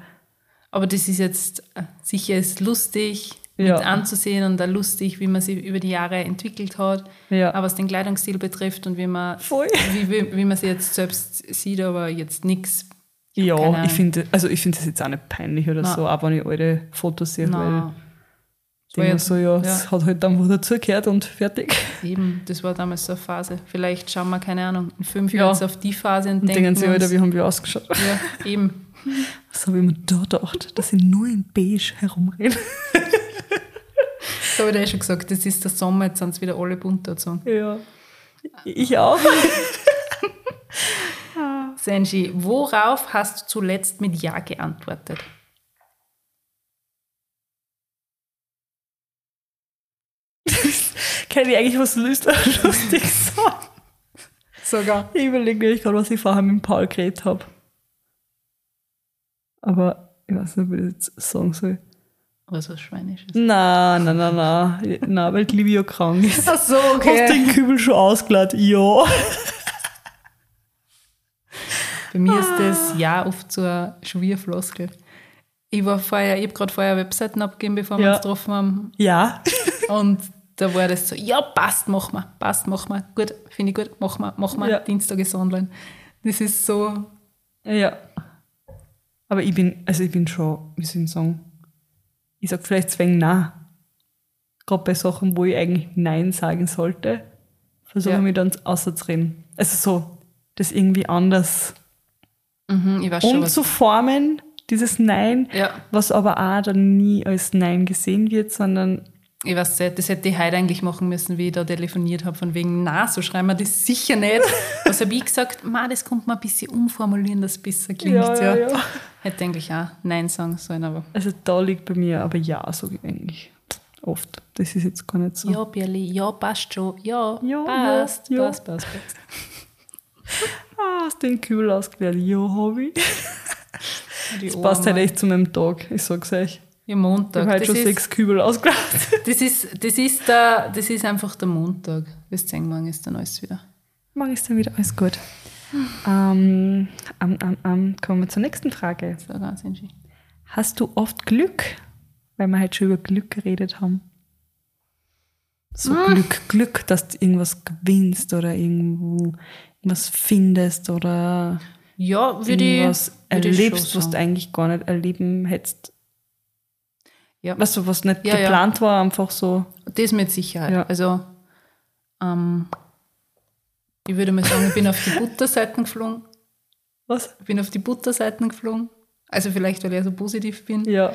aber das ist jetzt äh, sicher ist lustig Ja. mit anzusehen und auch lustig, wie man sich über die Jahre entwickelt hat, Ja. auch was den Kleidungsstil betrifft und wie man, Voll. wie, wie, wie man sie jetzt selbst sieht, aber jetzt nichts Ja, ich finde, also ich finde das jetzt auch nicht peinlich oder Nein. so, auch wenn ich alte Fotos sehe, weil Nein. ich denke mir so, ja, ja. es hat halt dann wohl dazugehört und fertig. Eben, das war damals so eine Phase. Vielleicht schauen wir, keine Ahnung, in fünf Ja. Jahren auf die Phase und, Und denken denken sie, Alter, wie haben wir ausgeschaut? ja, eben. Was habe ich mir da gedacht, dass ich nur in beige herumrede? Das habe ich dir eh schon gesagt, das ist der Sommer, jetzt sind es wieder alle bunt dazu. Ja. Ich auch. Senji, worauf hast du zuletzt mit Ja geantwortet? Kann ich eigentlich was Lust lustig sagen? Sogar. Ich überlege nämlich gerade, was ich vorher mit Paul geredet habe. Aber ich weiß nicht, ob ich das jetzt sagen soll. Was was Schweinisches. Nein, nein, nein, nein. Nein, weil die Livia krank ist. Ach so, Hast du den Kübel schon ausgeladen? Ja. Bei mir ist das Ja oft so eine Schwierfloskel. Ich war vorher, ich habe gerade vorher Webseiten abgegeben, bevor wir Ja. uns getroffen haben. Ja. Und da war das so, ja, passt, mach mal, passt, mach mal. Gut, finde ich gut, mach mal, mach mal. Ja. Dienstag ist online. Das ist so, Ja. Aber ich bin, also ich bin schon, wie soll ich sagen, ich sag vielleicht zwingen Nein. Gerade bei Sachen, wo ich eigentlich Nein sagen sollte, versuche Ja. ich mich dann auszureden. Also so, das irgendwie anders mhm, ich weiß schon, was. umzuformen, dieses Nein, Ja, was aber auch dann nie als Nein gesehen wird, sondern ich weiß nicht, das hätte ich heute eigentlich machen müssen, wie ich da telefoniert habe, von wegen, na, so schreiben wir das sicher nicht. Was habe ich gesagt? Ma, das kommt mal ein bisschen umformulieren, dass es besser klingt. Ja, Hätte eigentlich auch Nein sagen sollen, aber Also da liegt bei mir aber Ja, ich eigentlich oft. Das ist jetzt gar nicht so. ja, Birli, ja, passt schon, ja, Ja, passt, ja, ja. passt, passt, passt. Ah, hast den Kübel ausgewählt? Ja, habe ich. Das passt halt echt zu meinem Tag, ich sag's euch. Ja, Ich Montag. habe heute Das schon ist, sechs Kübel ausgeladen. das, ist, das, ist der, das ist einfach der Montag. Bis 10 morgen ist dann alles wieder. Morgen ist dann wieder alles gut. Ähm, ähm, ähm, ähm, kommen wir zur nächsten Frage. So ganz entschieden. Hast du oft Glück? Weil wir heute schon über Glück geredet haben. So Glück, Glück, dass du irgendwas gewinnst oder irgendwo irgendwas findest oder Ja, würde ich, irgendwas würde ich erlebst, schon was du eigentlich gar nicht erleben hättest. Ja. Weißt du, was nicht Ja, ja. geplant war, einfach so. Das mit Sicherheit. Ja. Also, ähm, ich würde mal sagen, ich bin auf die Butterseiten geflogen. Was? Ich bin auf die Butterseiten geflogen. Also vielleicht, weil ich so positiv bin. Ja,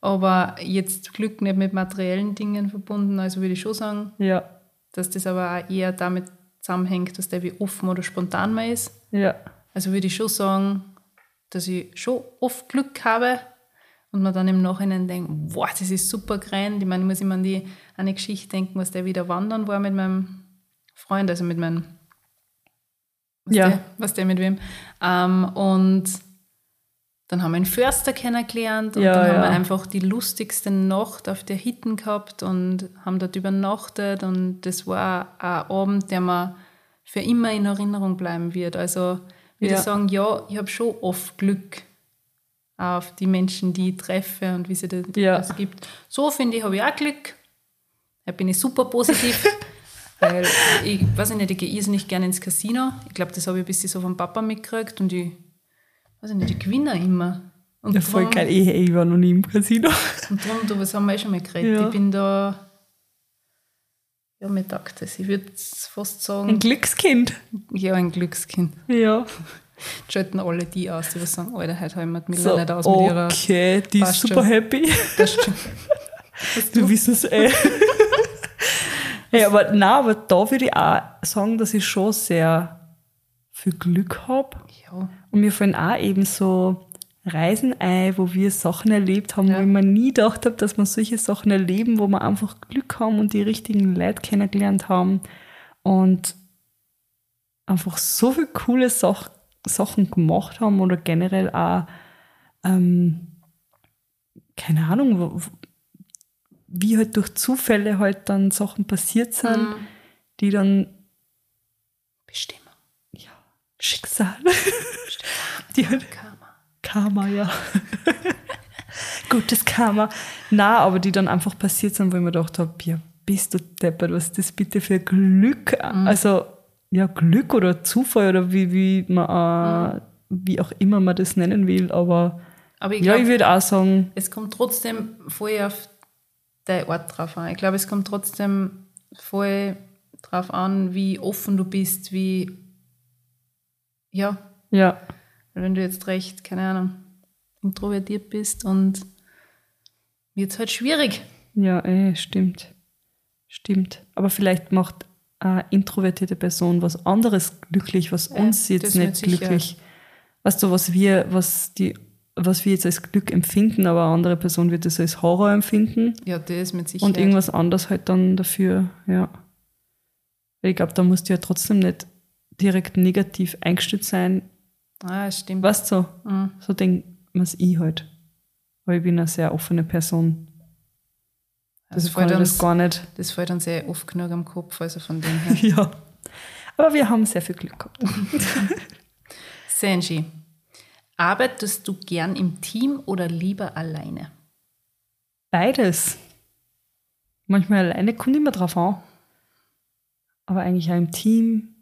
Aber jetzt Glück nicht mit materiellen Dingen verbunden. Also würde ich schon sagen, ja, dass das aber auch eher damit zusammenhängt, dass der wie offen oder spontan mal ist. ja. Also würde ich schon sagen, dass ich schon oft Glück habe Und man dann im Nachhinein denkt, wow, das ist super grand. Ich meine, ich muss immer an die eine Geschichte denken, was der wieder wandern war mit meinem Freund, also mit meinem, was, Ja. der, was der mit wem. Ähm, und dann haben wir einen Förster kennengelernt und Ja, dann haben ja. wir einfach die lustigste Nacht auf der Hitten gehabt und haben dort übernachtet und das war ein Abend, der mir für immer in Erinnerung bleiben wird. Also würde Ja. ich sagen, ja, ich habe schon oft Glück auf die Menschen, die ich treffe und wie sie das Ja. gibt. So finde ich, habe ich auch Glück. Da bin ich super positiv. weil ich weiß ich nicht, ich gehe irrsinnig gerne ins Casino. Ich glaube, das habe ich ein bisschen so vom Papa mitgekriegt und ich weiß ich nicht, ich gewinne immer. Und Ja, voll drum- geil. Ich, ich war noch nie im Casino. Und darum, du, was haben wir eh schon mal geredet. Ja. Ich bin da, ja, mir taugt das. Ich würde fast sagen, Ein Glückskind. ja, ein Glückskind. Ja. Schalten alle die aus, die was sagen, Alter, heute haben wir die Miller So, nicht aus mit ihrer. okay, die ist super schon. happy. Das stimmt. Du wissen es eh. hey, aber nein, aber da würde ich auch sagen, dass ich schon sehr viel Glück habe. Ja, Und mir fallen auch eben so Reisen ein, wo wir Sachen erlebt haben, Ja. wo ich mir nie gedacht habe, dass wir solche Sachen erleben, wo wir einfach Glück haben und die richtigen Leute kennengelernt haben und einfach so viele coole Sach Sachen gemacht haben oder generell auch, ähm, keine Ahnung, wie halt durch Zufälle halt dann Sachen passiert sind, Mhm. die dann Bestimmung. Schicksal, die halt Karma. Karma, ja. Gutes Karma. Na, aber die dann einfach passiert sind, wo ich mir gedacht habe, ja, bist du deppert, was ist das bitte für Glück? Also, ja, Glück oder Zufall oder wie, wie man, äh, wie auch immer man das nennen will, aber Aber ich ja, ich würde auch sagen, es kommt trotzdem voll auf dein Ort drauf an. Ich glaube, es kommt trotzdem voll drauf an, wie offen du bist, wie, ja, ja, wenn du jetzt recht, keine Ahnung, introvertiert bist und wird es halt schwierig. ja, eh, stimmt. Stimmt. Aber vielleicht macht eine introvertierte Person was anderes glücklich, was uns das jetzt nicht glücklich. Weißt du, was wir, was die, was wir jetzt als Glück empfinden, aber eine andere Person wird es als Horror empfinden Ja, das mit Sicherheit. und irgendwas anderes halt dann dafür, ja. Ich glaube, da musst du ja trotzdem nicht direkt negativ eingestellt sein. Ah, stimmt. Weißt du, Mhm. so denkt man es ich halt. Weil ich bin eine sehr offene Person. Das, Das fällt uns, gar nicht. das fällt uns sehr oft genug am Kopf, also von dem her. Ja. Aber wir haben sehr viel Glück gehabt. Senji, arbeitest du gern im Team oder lieber alleine? Beides. Manchmal alleine kommt immer drauf an. Aber eigentlich auch im Team.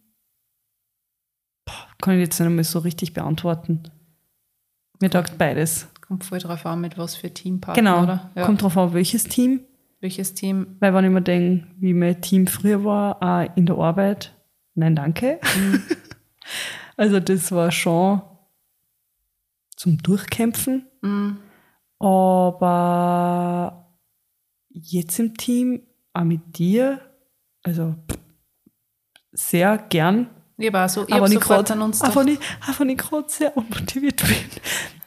Boah, kann ich jetzt nicht einmal so richtig beantworten. Mir taugt beides. Kommt voll drauf an, mit was für Teampartner, Genau. oder? Ja. Kommt drauf an, welches Team. Welches Team? Weil wenn ich mir denke, wie mein Team früher war, auch in der Arbeit, nein, danke. also das war schon zum Durchkämpfen. Mhm. Aber jetzt im Team, auch mit dir, also sehr gern. Ich auch so, ich aber nicht gerade an uns auch wenn ich, ich gerade sehr unmotiviert bin.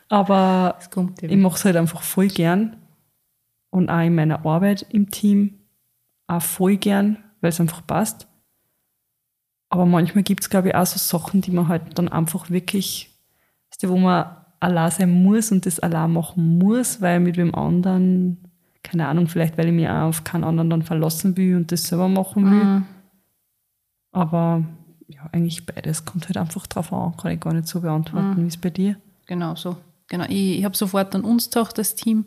Aber ich mache es halt einfach voll gern. Und auch in meiner Arbeit im Team auch voll gern, weil es einfach passt. Aber manchmal gibt es, glaube ich, auch so Sachen, die man halt dann einfach wirklich, wo man allein sein muss und das allein machen muss, weil mit wem anderen, keine Ahnung, vielleicht weil ich mich auch auf keinen anderen dann verlassen will und das selber machen will. Mhm. Aber ja, eigentlich beides. Kommt halt einfach drauf an, kann ich gar nicht so beantworten, wie es bei dir. Genau so. Genau. Ich, ich habe sofort an uns gedacht, das Team.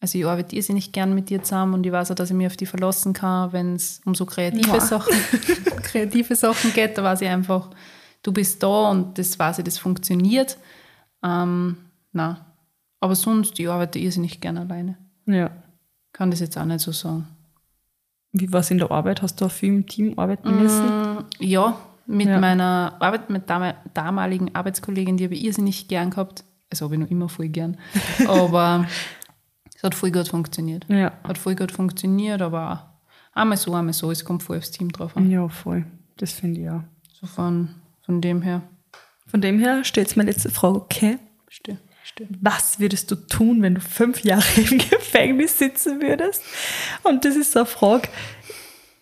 Also ich arbeite irrsinnig gern mit dir zusammen und ich weiß auch, dass ich mich auf die verlassen kann, wenn es um so kreative Ja. Sachen, kreative Sachen geht. Da weiß ich einfach, du bist da und das weiß ich, das funktioniert. Ähm, na. Aber sonst, ich arbeite irrsinnig gern alleine. Ja. Kann das jetzt auch nicht so sagen. Wie war es in der Arbeit? Hast du auch viel im Team arbeiten müssen? Mm, Ja, mit Ja. meiner Arbeit, mit dam damaligen Arbeitskollegin, die habe ich irrsinnig gern gehabt. Also habe ich noch immer voll gern. Aber es hat voll gut funktioniert. Ja. Hat voll gut funktioniert, aber einmal so, einmal so. Es kommt voll aufs Team drauf an. Ja, voll. Das finde ich auch. So von, von dem her. Von dem her stellt meine letzte Frage, okay. Verstehe. Was würdest du tun, wenn du fünf Jahre im Gefängnis sitzen würdest? Und das ist so eine Frage,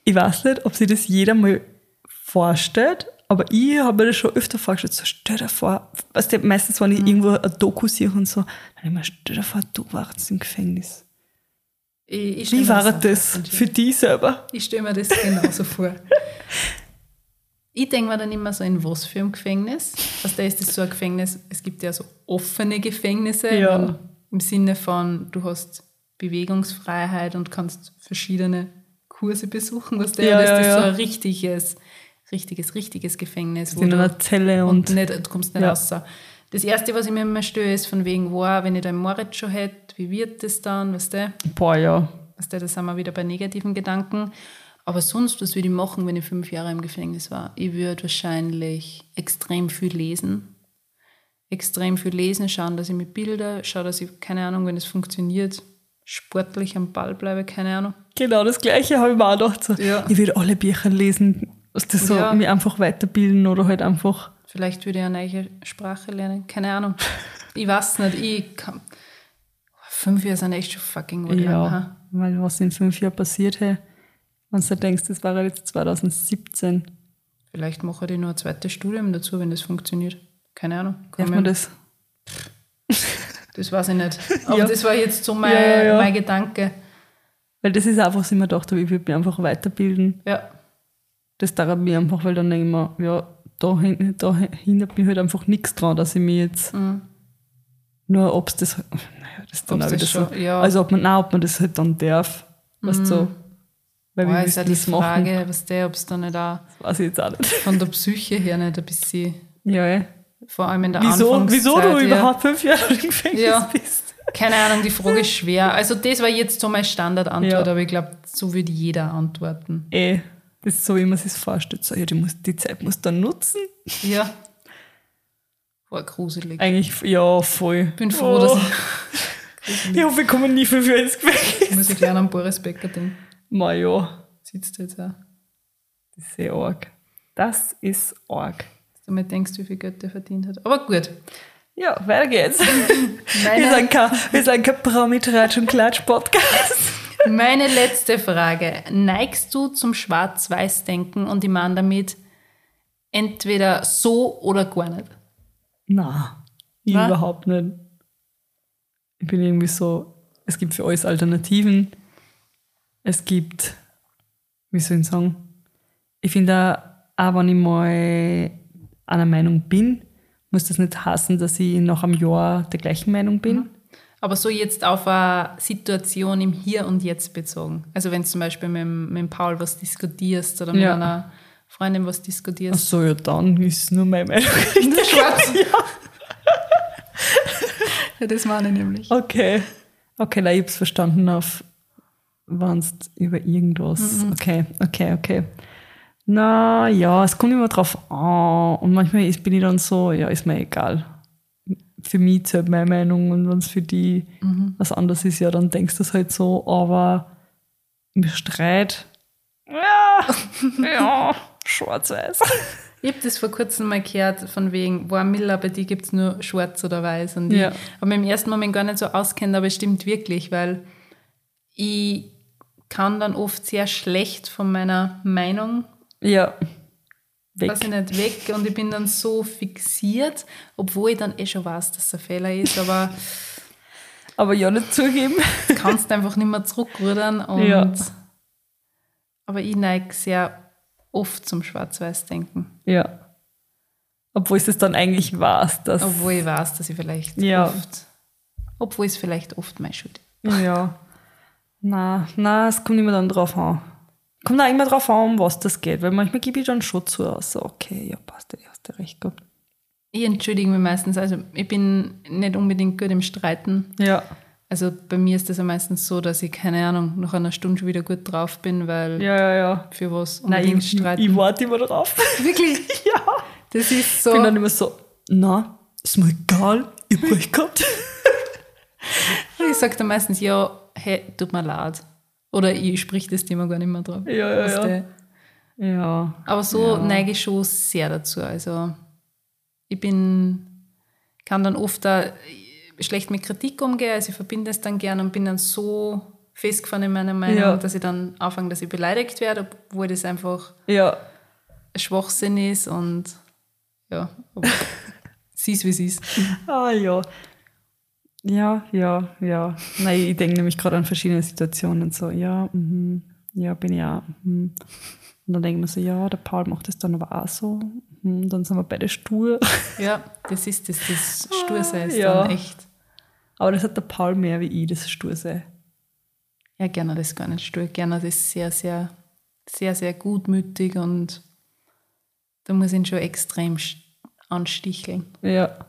ich weiß nicht, ob sich das jeder mal vorstellt, aber ich habe mir das schon öfter vorgestellt. So, stell dir vor, weißt du, meistens, wenn ich irgendwo ein Doku sehe und so, dann mir, stell dir vor, du warst im Gefängnis. Ich, ich Wie war das für dich selber? Ich stelle mir das genauso vor. Ich denke mir dann immer so, in was für einem Gefängnis? Also da ist das so ein Gefängnis, es gibt ja so offene Gefängnisse Ja. im- im Sinne von, du hast Bewegungsfreiheit und kannst verschiedene Kurse besuchen, was der Ja, das ja, ist ja. so ein richtiges, richtiges, richtiges Gefängnis. In du- einer Zelle und, und, nicht, du kommst nicht Ja. raus. Das Erste, was ich mir immer störe, ist von wegen, wow, wenn ich da einen Moritz schon hätte, wie wird das dann, weißt du? boah, ja. Weißt du, da sind wir wieder bei negativen Gedanken. Aber sonst, was würde ich machen, wenn ich fünf Jahre im Gefängnis war? Ich würde wahrscheinlich extrem viel lesen. Extrem viel lesen, schauen, dass ich mit Bilder, schaue, dass ich, keine Ahnung, wenn es funktioniert, sportlich am Ball bleibe, keine Ahnung. Genau das Gleiche habe ich mir auch gedacht. So, Ja. Ich würde alle Bücher lesen, was das so, Ja. mich einfach weiterbilden oder halt einfach, Vielleicht würde ich eine neue Sprache lernen, keine Ahnung. Ich weiß nicht, ich kann. Fünf Jahre sind echt schon fucking lang, ja, ha? weil was in fünf Jahren passiert, hey, wenn du denkst, das war ja jetzt 2017, Vielleicht mache ich noch ein zweites Studium dazu, wenn das funktioniert. Keine Ahnung. Kann man mir- das? Das weiß ich nicht. Aber Ja. das war jetzt so mein, ja, ja. mein Gedanke. Weil das ist einfach, was ich mir gedacht habe, ich würde mich einfach weiterbilden. Ja. Das dauert mir einfach, weil dann denke ich mir, ja, da, da hindert mich halt einfach nichts dran, dass ich mir jetzt Mhm. nur, ob es das, naja, das ist dann Ob's auch wieder das so. schon- ja. Also, ob man, nein, ob man das halt dann darf, weißt du, so. Weil Boah, wie ist ja die machen? Frage, was der, ob es da nicht auch Weiß ich jetzt auch nicht. von der Psyche her nicht ein bisschen, Ja, ey. vor allem in der Wieso, Anfangszeit. wieso du ja. überhaupt fünf Jahre im Gefängnis Ja. bist? Keine Ahnung, die Frage ist schwer. Also das war jetzt so meine Standardantwort, Ja. aber ich glaube, so würde jeder antworten. Eh, das ist so, wie man sich vorstellt. So, ja, die, muss, die Zeit muss dann nutzen. Ja. War gruselig. Eigentlich, ja, voll. Ich bin froh, oh. dass ich, Ich hoffe, wir kommen nie Jahre ins Gefängnis. muss ich gleich an Boris Becker denken. Ma ja, Sitzt jetzt auch. das ist sehr arg. Das ist arg. Dass du mal denkst, wie viel Geld der verdient hat. Aber gut. Ja, weiter geht's. Wir sind kein, wir sind kein Promi-Tratsch- und Klatsch-Podcast. Meine letzte Frage. Neigst du zum Schwarz-Weiß-Denken und ich meine damit entweder so oder gar nicht? Na, überhaupt nicht. Ich bin irgendwie so, es gibt für alles Alternativen. Es gibt, wie soll ich sagen, ich finde auch, auch wenn ich mal einer Meinung bin, muss das nicht heißen, dass ich nach einem Jahr der gleichen Meinung bin. Aber so jetzt auf eine Situation im Hier und Jetzt bezogen. Also wenn du zum Beispiel mit, mit Paul was diskutierst oder mit Ja. einer Freundin was Ach diskutierst. so, ja, dann ist nur meine Meinung. Schwarz. ja, das meine ich nämlich. Okay. Okay, na, ich hab's verstanden auf, wenn's über irgendwas. Okay, okay, okay. Na ja, es kommt immer drauf an. Und manchmal ist, bin ich dann so, ja, ist mir egal. Für mich zählt meine Meinung und wenn es für die was anderes ist, ja, dann denkst du es halt so, aber im Streit, ja, ja, schwarz-weiß. Ich habe das vor kurzem mal gehört, von wegen, boah, Miller, bei dir gibt es nur schwarz oder weiß. Und Ja. ich habe mich im ersten Moment gar nicht so auskennt, aber es stimmt wirklich, weil ich kann dann oft sehr schlecht von meiner Meinung Ja, weg. weiß ich nicht, weg und ich bin dann so fixiert, obwohl ich dann eh schon weiß, dass es ein Fehler ist, aber Aber ja, nicht zugeben. du kannst einfach nicht mehr zurückrudern und Ja. aber ich neige sehr oft zum Schwarz-Weiß-Denken, Ja. Obwohl es dann eigentlich war, dass. obwohl ich weiß, dass ich vielleicht Ja. oft, obwohl es vielleicht oft meine Schuld ist. Ja. Na, na, es kommt immer dann drauf an. Kommt auch immer drauf an, um was das geht, weil manchmal gebe ich dann schon zu, also okay, ja, passt, ja, hast du recht gehabt. Ich entschuldige mich meistens, also ich bin nicht unbedingt gut im Streiten. Ja. Also bei mir ist das ja meistens so, dass ich, keine Ahnung, nach einer Stunde schon wieder gut drauf bin, weil Ja, ja, ja. für was Nein, unbedingt ich, ich, streiten. ich warte immer drauf. Wirklich? ja. Das ist Ich so. bin dann immer so, na, ist mir egal, ich recht gehabt. Ich sage dann meistens, ja, hey, tut mir leid. Oder ich sprich das Thema gar nicht mehr drauf. Ja, ja, Weißt ja. du? Ja. Aber so Ja. neige ich schon sehr dazu. Also ich bin, kann dann oft da, schlecht mit Kritik umgehe. Also ich verbinde es dann gern und bin dann so festgefahren in meiner Meinung, Ja. dass ich dann anfange, dass ich beleidigt werde, obwohl das einfach Ja. ein Schwachsinn ist und ja, sie ist, wie sie ist. Ah ja. Ja, ja, ja. Nein, ich denke nämlich gerade an verschiedene Situationen und so, ja, mhm, ja, bin ich auch. Mhm. Und dann denke ich mir so, ja, der Paul macht das dann aber auch so. Mhm, dann sind wir beide stur. Ja, das ist das, das Stursein ist Ja. dann echt. Aber das hat der Paul mehr wie ich, das Stursein. Ja, gerne das gar nicht stur. Gerne das sehr, sehr, sehr, sehr gutmütig und da muss ich ihn schon extrem ansticheln, Ja.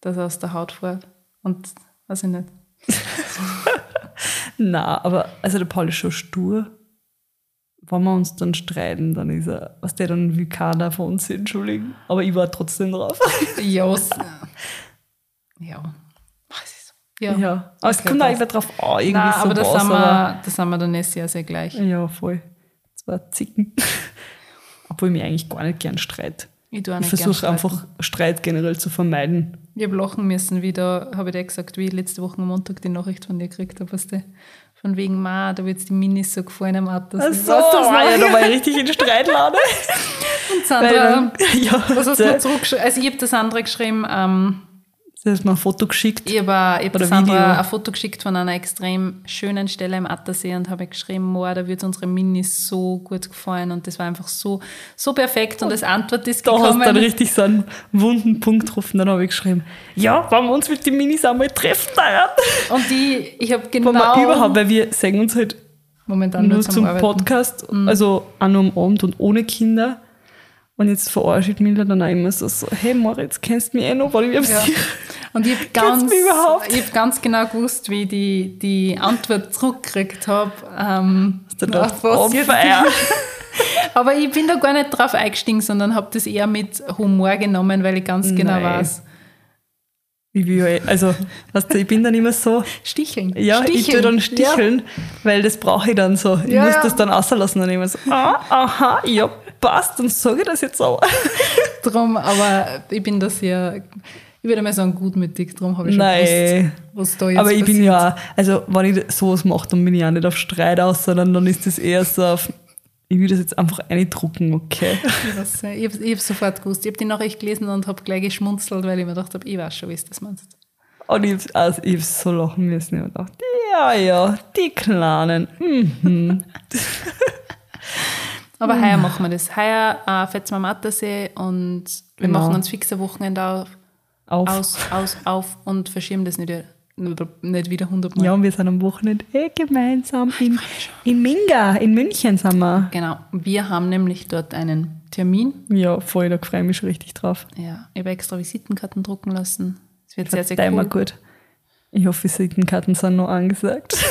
dass er aus der Haut fährt. Und weiß ich nicht. Na, aber also der Paul ist schon stur. Wenn wir uns dann streiten, dann ist er, was der dann wie keiner von uns entschuldigen. Aber ich war trotzdem drauf. Ja, s- ja. Ja. Ja. Aber es Okay, kommt passt. auch immer drauf an, irgendwie Nein, so aber das aber- wir, das sind wir dann nicht sehr, sehr gleich. Ja, voll. Zwei Zicken. Obwohl ich mich eigentlich gar nicht gern streite. Ich, Ich versuche einfach Streit generell zu vermeiden. Ich habe lachen müssen, wie da, habe ich dir gesagt, wie ich letzte Woche am Montag die Nachricht von dir gekriegt habe, weißt du, von wegen, Ma, da wird die Minis so gefallen am Auto. Ach so, du das ah, ja, da war ich richtig in Streitlade. Und Weil Sandra, dann- ja, was hast du zurückgeschrieben? Also ich habe das andere geschrieben, ähm, Sie hat mir ein Foto geschickt. ich habe ich hab Oder der Sandra Video. ein Foto geschickt von einer extrem schönen Stelle im Attersee und habe geschrieben, Moa, da wird unsere Minis so gut gefallen und das war einfach so, so perfekt und als Antwort ist Da hast du gekommen, dann richtig so einen wunden Punkt getroffen. Dann habe ich geschrieben, ja, wollen wir uns mit den Minis einmal treffen, und die, ich habe Wenn wir genau, überhaupt, weil wir sehen uns halt momentan nur nur zum Arbeiten. Mhm. Podcast, also auch nur am Abend und ohne Kinder. Und jetzt verarscht mich dann auch immer so, so hey Moritz, kennst du mich eh noch? Weil ich Ja. ja. Und ich habe ganz, ich hab ganz genau gewusst, wie ich die, die Antwort zurückgekriegt habe. Ähm, was fire? Aber ich bin da gar nicht drauf eingestiegen, sondern habe das eher mit Humor genommen, weil ich ganz genau Nein. weiß. Ich will ja, eh- also, weißt du, ich bin dann immer so, Sticheln. ja, ich tue dann sticheln, weil das brauche ich dann so. Ich Ja, muss ja. das dann auslassen und immer so, ah, aha, ja, passt, dann sage ich das jetzt auch. Ja, drum, aber ich bin da sehr, ich würde mal sagen, gutmütig, darum habe ich schon gewusst, Nein. was da jetzt Aber ich passiert. bin ja, also wenn ich sowas mache, dann bin ich auch nicht auf Streit aus, sondern dann ist das eher so auf, ich will das jetzt einfach eindrucken, okay. Ich, weiß ich habe ich hab sofort gewusst. Ich habe die Nachricht gelesen und habe gleich geschmunzelt, weil ich mir gedacht habe, ich weiß schon, wie du das meinst. Und ich habe also ich hab so lachen müssen. Ich habe gedacht, ja, ja, die Kleinen. Mhm. Aber heuer machen wir das. Heuer äh, fährt wir am Attersee und wir Genau. machen uns fixe Wochenende auf, Auf. aus, aus, auf und verschieben das nicht, wieder- nicht wieder hundertmal. Ja, und wir sind am Wochenende eh gemeinsam in, in Minga, in München sind wir. Genau. Wir haben nämlich dort einen Termin. Ja, voll, da freue ich mich schon richtig drauf. Ja, ich habe extra Visitenkarten drucken lassen. Es wird sehr, sehr Verdammt cool. mal gut. Ich hoffe, Visitenkarten sind noch angesagt.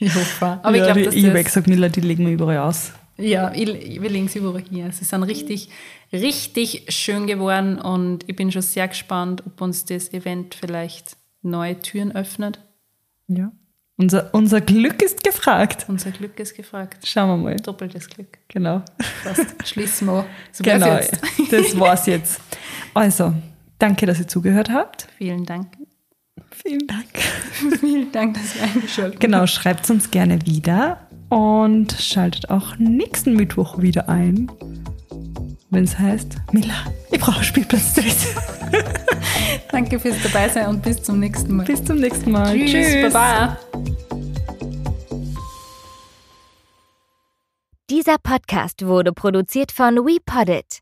Ich hoffe. Aber ja, ich glaube, die, dass ich habe das, gesagt, Miller, die legen wir überall aus. Ja, ich, wir legen sie überall hier. Sie sind richtig, richtig schön geworden und ich bin schon sehr gespannt, ob uns das Event vielleicht neue Türen öffnet. Ja. Unser, unser Glück ist gefragt. Unser Glück ist gefragt. Schauen wir mal. Doppeltes Glück. Genau. Passt. Schließen wir. So Genau, jetzt. das war's jetzt. Also, danke, dass ihr zugehört habt. Vielen Dank. Vielen Dank. Vielen Dank, dass ihr eingeschaltet habt. Genau, schreibt uns gerne wieder und schaltet auch nächsten Mittwoch wieder ein, wenn es heißt, Mila, ich brauche Spielplatzdate. Danke fürs Dabeisein und bis zum nächsten Mal. Bis zum nächsten Mal. Tschüss. Baba. Dieser Podcast wurde produziert von WePoddit.